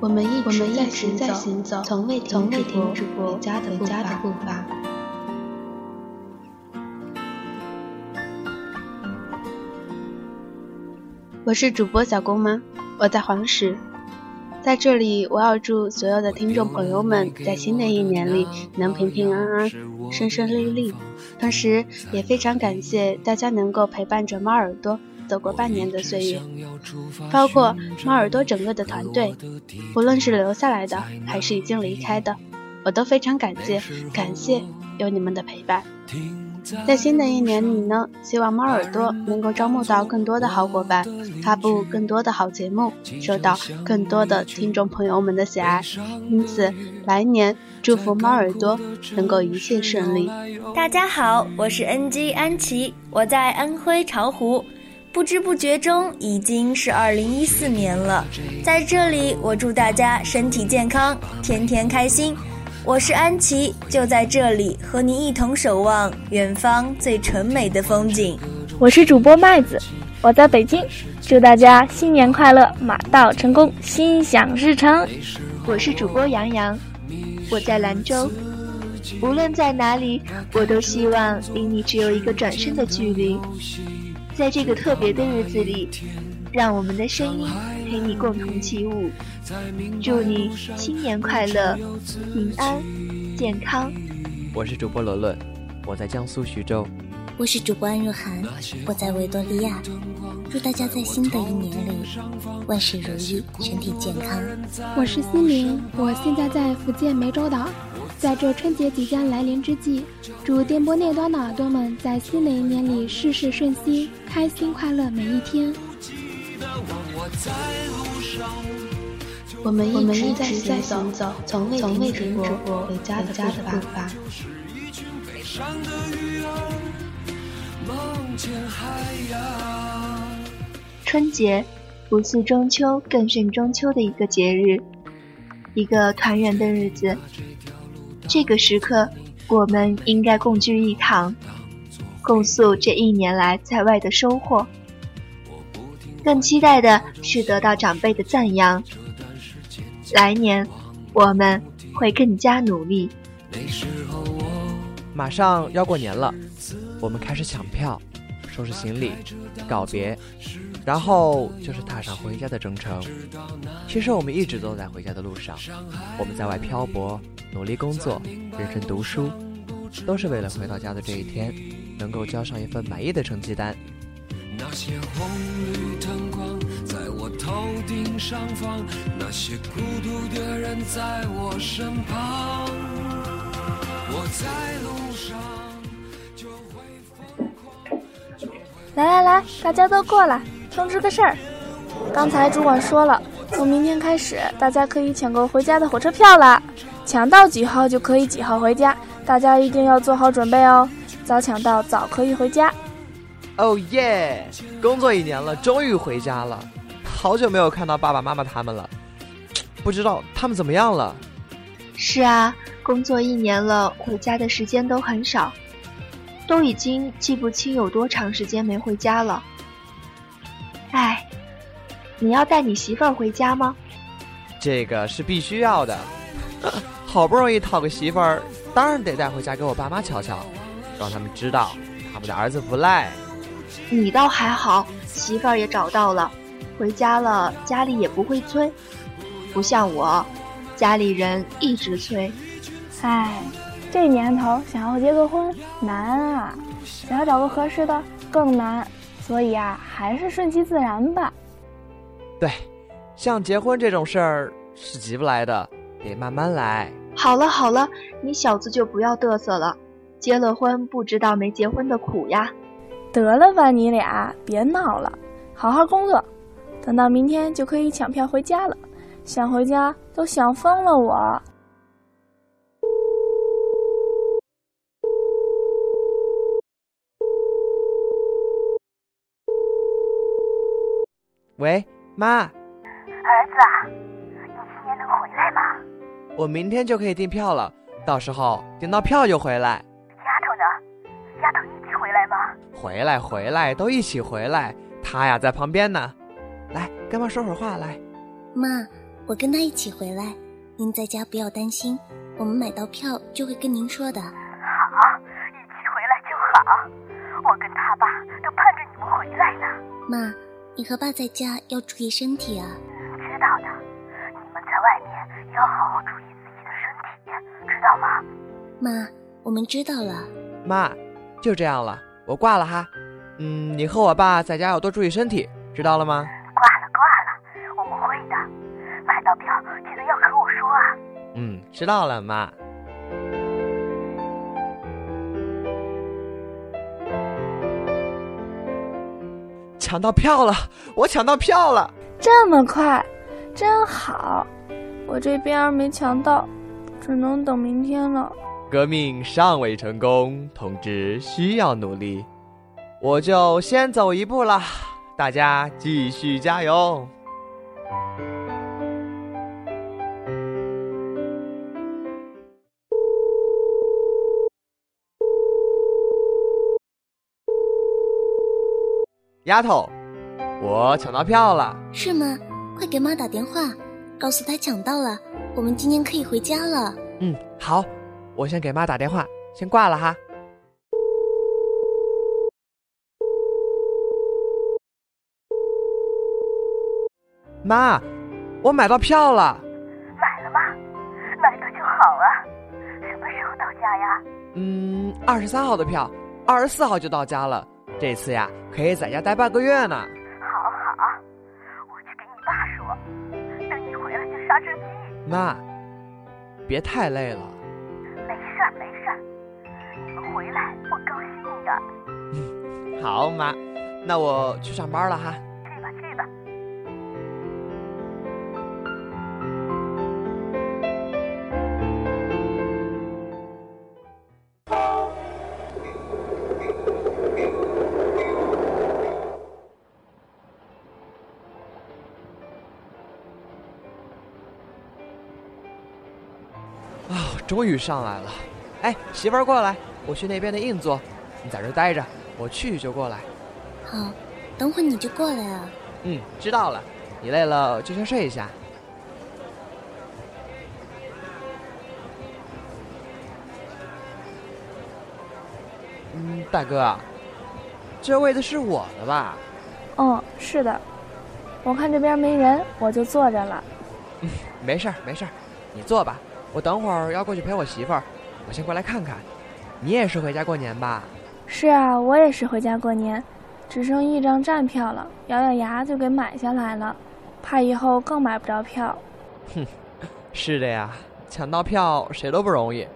我们一直在行在行走，从未停止过步伐。我是主播小公妈，我在黄石，在这里我要祝所有的听众朋友们在新的一年里能平平安安、顺顺利利，同时也非常感谢大家能够陪伴着猫耳朵。走过半年的岁月，包括猫耳朵整个的团队，无论是留下来的还是已经离开的，我都非常感谢，感谢有你们的陪伴。在新的一年里呢，希望猫耳朵能够招募到更多的好伙伴，发布更多的好节目，受到更多的听众朋友们的喜爱。因此，来年祝福猫耳朵能够一切顺利。大家好，我是 NG 安琪，我在安徽巢湖。不知不觉中已经是二零一四年了，在这里我祝大家身体健康，天天开心。我是安琪，就在这里和你一同守望远方最纯美的风景。我是主播麦子，我在北京，祝大家新年快乐，马到成功，心想事成。我是主播杨洋，我在兰州，无论在哪里，我都希望离你只有一个转身的距离。在这个特别的日子里，让我们的声音陪你共同起舞。祝你新年快乐，平安健康。我是主播罗伦，我在江苏徐州。我是主播安若涵，我在维多利亚。祝大家在新的一年里万事如意，身体健康。我是心灵，我现在在福建湄洲岛。在这春节即将来临之际，祝电波那端的耳朵们在新的一年里事事顺心，开心快乐每一天。我们一直在行走，从未停止过回家的步伐。春节不似中秋，更胜中秋的一个节日，一个团圆的日子。这个时刻，我们应该共聚一堂，共诉这一年来在外的收获。更期待的是得到长辈的赞扬。来年，我们会更加努力。马上要过年了，我们开始抢票、收拾行李、告别，然后就是踏上回家的征程。其实我们一直都在回家的路上，我们在外漂泊。努力工作，认真读书，都是为了回到家的这一天，能够交上一份满意的成绩单。那些红绿灯光在我头顶上方，那些孤独的人在我身旁。我在路上来来来，大家都过来，通知个事儿。刚才主管说了，从明天开始，大家可以抢购回家的火车票了。抢到几号就可以几号回家，大家一定要做好准备哦。早抢到早可以回家。哦耶！工作一年了，终于回家了。好久没有看到爸爸妈妈他们了，不知道他们怎么样了。是啊，工作一年了，回家的时间都很少，都已经记不清有多长时间没回家了。哎，你要带你媳妇儿回家吗？这个是必须要的。好不容易讨个媳妇儿，当然得带回家给我爸妈瞧瞧，让他们知道他们的儿子不赖。你倒还好，媳妇儿也找到了，回家了家里也不会催，不像我，家里人一直催。唉，这年头想要结个婚难啊，想要找个合适的更难，所以啊，还是顺其自然吧。对，像结婚这种事儿是急不来的，得慢慢来。好了好了，你小子就不要嘚瑟了。结了婚不知道没结婚的苦呀。得了吧，你俩别闹了，好好工作，等到明天就可以抢票回家了。想回家都想疯了我。喂，妈。儿子啊，你今年能回来吗？我明天就可以订票了，到时候订到票就回来。丫头呢？丫头一起回来吗？回来，回来，都一起回来。她呀，在旁边呢。来，跟妈说会儿话来。妈，我跟他一起回来，您在家不要担心，我们买到票就会跟您说的。好，一起回来就好。我跟他爸都盼着你们回来呢。妈，你和爸在家要注意身体啊。知道的，你们在外面要好好注意自己的身体，知道吗？妈，我们知道了。妈，就这样了，我挂了哈。嗯，你和我爸在家要多注意身体，知道了吗？挂了挂了，我们会的。买到票记得要和我说啊。嗯，知道了，妈。抢到票了！我抢到票了！这么快，真好。我这边没抢到，只能等明天了。革命尚未成功，同志需要努力。我就先走一步了，大家继续加油。丫头，我抢到票了，是吗？快给妈打电话，告诉她抢到了，我们今天可以回家了。嗯，好，我先给妈打电话，先挂了哈。妈，我买到票了。买了吗？买到就好啊。什么时候到家呀？嗯，二十三号的票，二十四号就到家了。这次呀，可以在家待半个月呢。好好，我去给你爸说，等你回来就杀只鸡。妈，别太累了。没事儿没事儿，你们回来我高兴的。嗯，好妈，那我去上班了哈。终于上来了！哎，媳妇儿过来，我去那边的硬座，你在这待着，我去就过来。好，等会你就过来啊。嗯，知道了。你累了就先睡一下。嗯，大哥，这位子是我的吧？嗯，是的。我看这边没人，我就坐着了。嗯，没事儿，没事儿，你坐吧。我等会儿要过去陪我媳妇儿，我先过来看看。你也是回家过年吧？是啊，我也是回家过年，只剩一张站票了，咬咬牙就给买下来了，怕以后更买不着票。哼，是的呀，抢到票谁都不容易，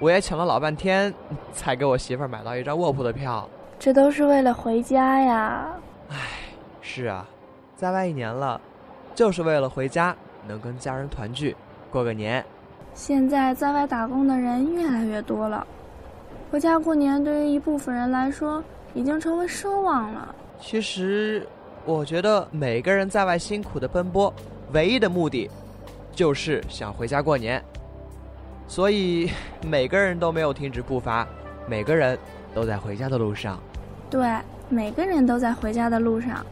我也抢了老半天，才给我媳妇儿买到一张卧铺的票。这都是为了回家呀。唉，是啊，在外一年了，就是为了回家，能跟家人团聚，过个年。现在在外打工的人越来越多了，回家过年对于一部分人来说已经成为奢望了。其实，我觉得每个人在外辛苦的奔波，唯一的目的，就是想回家过年。所以，每个人都没有停止步伐，每个人都在回家的路上。对，每个人都在回家的路上。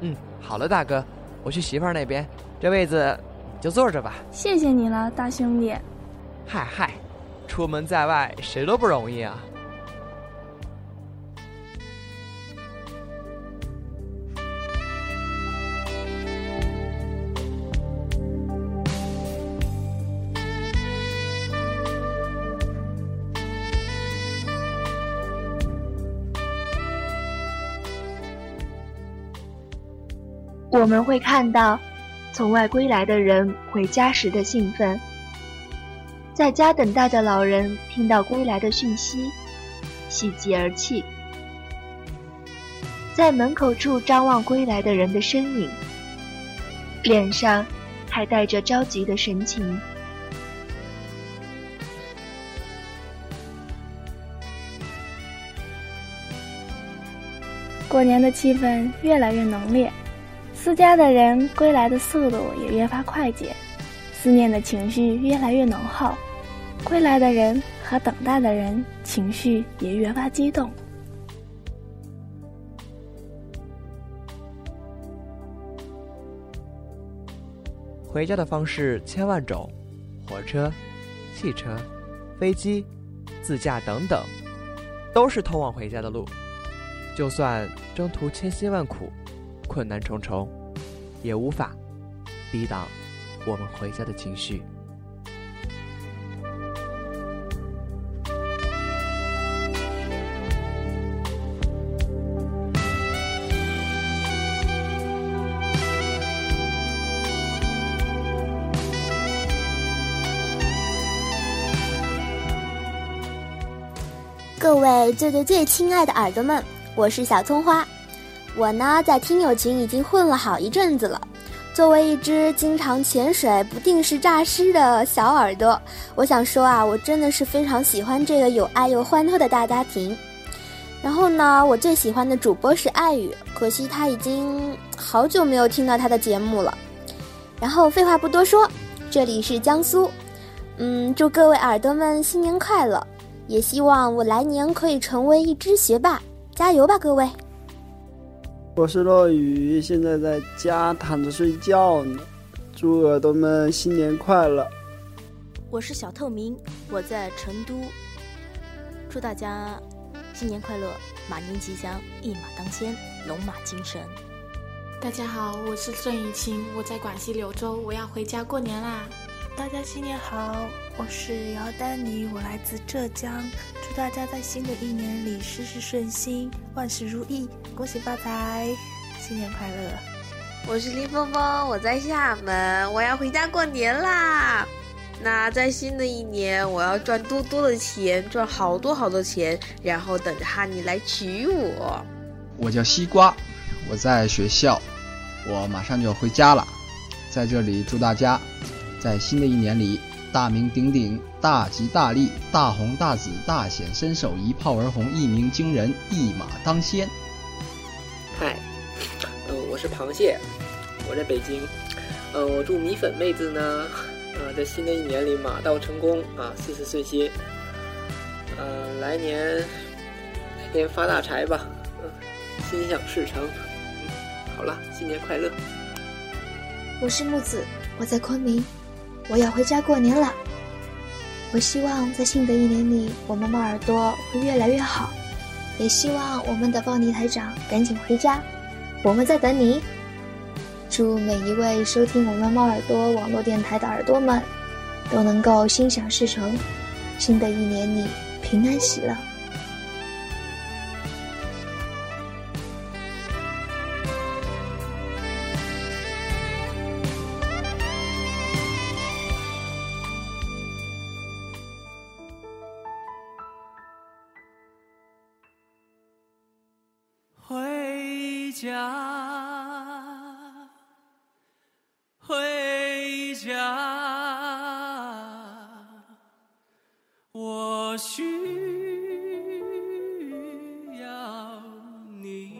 嗯，好了，大哥，我去媳妇儿那边，这位子。就坐着吧，谢谢你了，大兄弟。嗨嗨，出门在外谁都不容易啊。我们会看到。从外归来的人回家时的兴奋，在家等待的老人听到归来的讯息，喜极而泣；在门口处张望归来的人的身影，脸上还带着着急的神情。过年的气氛越来越浓烈。思家的人归来的速度也越发快捷，思念的情绪越来越浓厚，归来的人和等待的人情绪也越发激动。回家的方式千万种，火车、汽车、飞机、自驾等等，都是通往回家的路。就算征途千辛万苦，困难重重，也无法抵挡我们回家的情绪。各位最最最亲爱的耳朵们，我是小葱花。我呢，在听友群已经混了好一阵子了。作为一只经常潜水、不定时诈尸的小耳朵，我想说啊，我真的是非常喜欢这个有爱又欢脱的大家庭。然后呢，我最喜欢的主播是爱雨，可惜他已经好久没有听到他的节目了。然后废话不多说，这里是江苏，嗯，祝各位耳朵们新年快乐。也希望我来年可以成为一只学霸，加油吧，各位！我是落雨，现在在家躺着睡觉呢。祝耳朵们新年快乐！我是小透明，我在成都。祝大家新年快乐，马年吉祥，一马当先，龙马精神。大家好，我是郑雨晴，我在广西柳州，我要回家过年啦！大家新年好，我是姚丹妮，我来自浙江，祝大家在新的一年里事事顺心，万事如意，恭喜发财，新年快乐！我是林峰峰，我在厦门，我要回家过年啦。那在新的一年，我要赚多多的钱，赚好多好多钱，然后等着哈尼来娶我。我叫西瓜，我在学校，我马上就要回家了，在这里祝大家。在新的一年里，大名鼎鼎，大吉大利，大红大紫，大显身手，一炮而红，一鸣惊人，一马当先。嗨，嗯，我是螃蟹，我在北京，嗯，我祝米粉妹子呢，呃，在新的一年里马到成功啊，事事顺心，嗯，来年来年发大财吧，嗯，心想事成。好了，新年快乐。我是木子，我在昆明。我要回家过年了。我希望在新的一年里，我们猫耳朵会越来越好，也希望我们的邦尼台长赶紧回家，我们在等你。祝每一位收听我们猫耳朵网络电台的耳朵们，都能够心想事成，新的一年里平安喜乐。家回家，我需要你。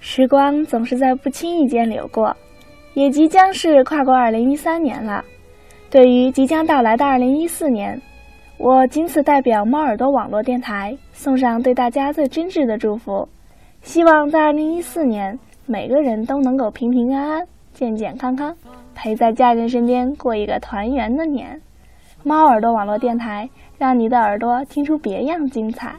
时光总是在不经意间流过，也即将是跨过二零一三年了。对于即将到来的二零一四年。我仅此代表猫耳朵网络电台送上对大家最真挚的祝福，希望在二零一四年，每个人都能够平平安安、健健康康，陪在家人身边过一个团圆的年。猫耳朵网络电台，让你的耳朵听出别样精彩。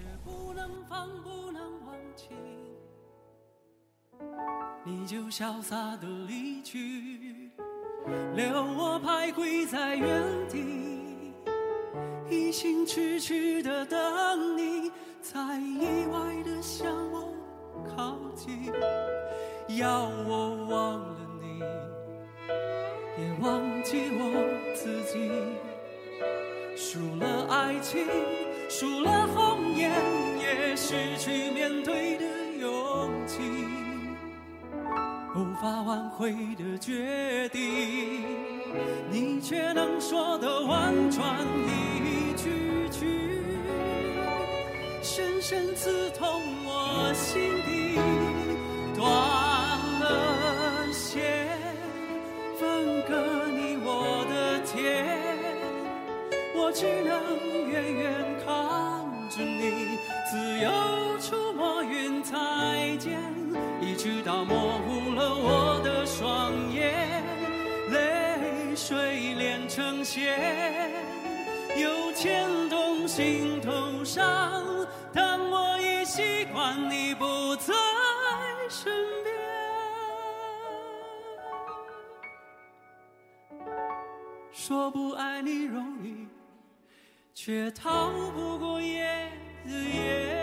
你就潇洒的离去，留我徘徊在原地。一心痴痴的等你，在意外的向我靠近，要我忘了你，也忘记我自己。输了爱情，输了红颜，也失去面对的勇气，无法挽回的决定，你却能说的婉转深深刺痛我心底，断了线，分割你我的天，我只能远远看着你，自由出没云彩。见，一直到模糊了我的双眼，泪水连成线，又牵动心头伤。换你不在身边，说不爱你容易，却逃不过夜的夜。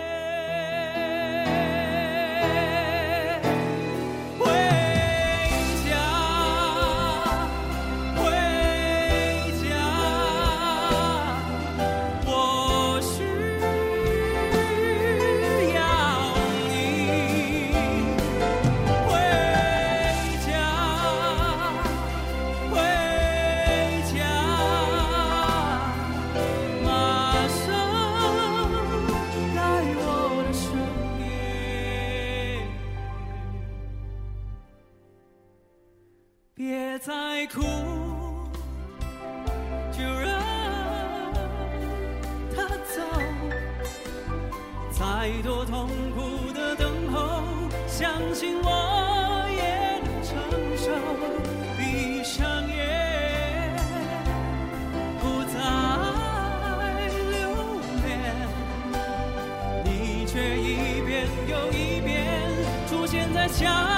别再哭，就让他走，再多痛苦的等候，相信我也能承受，闭上眼，不再留恋，你却一遍又一遍出现在家。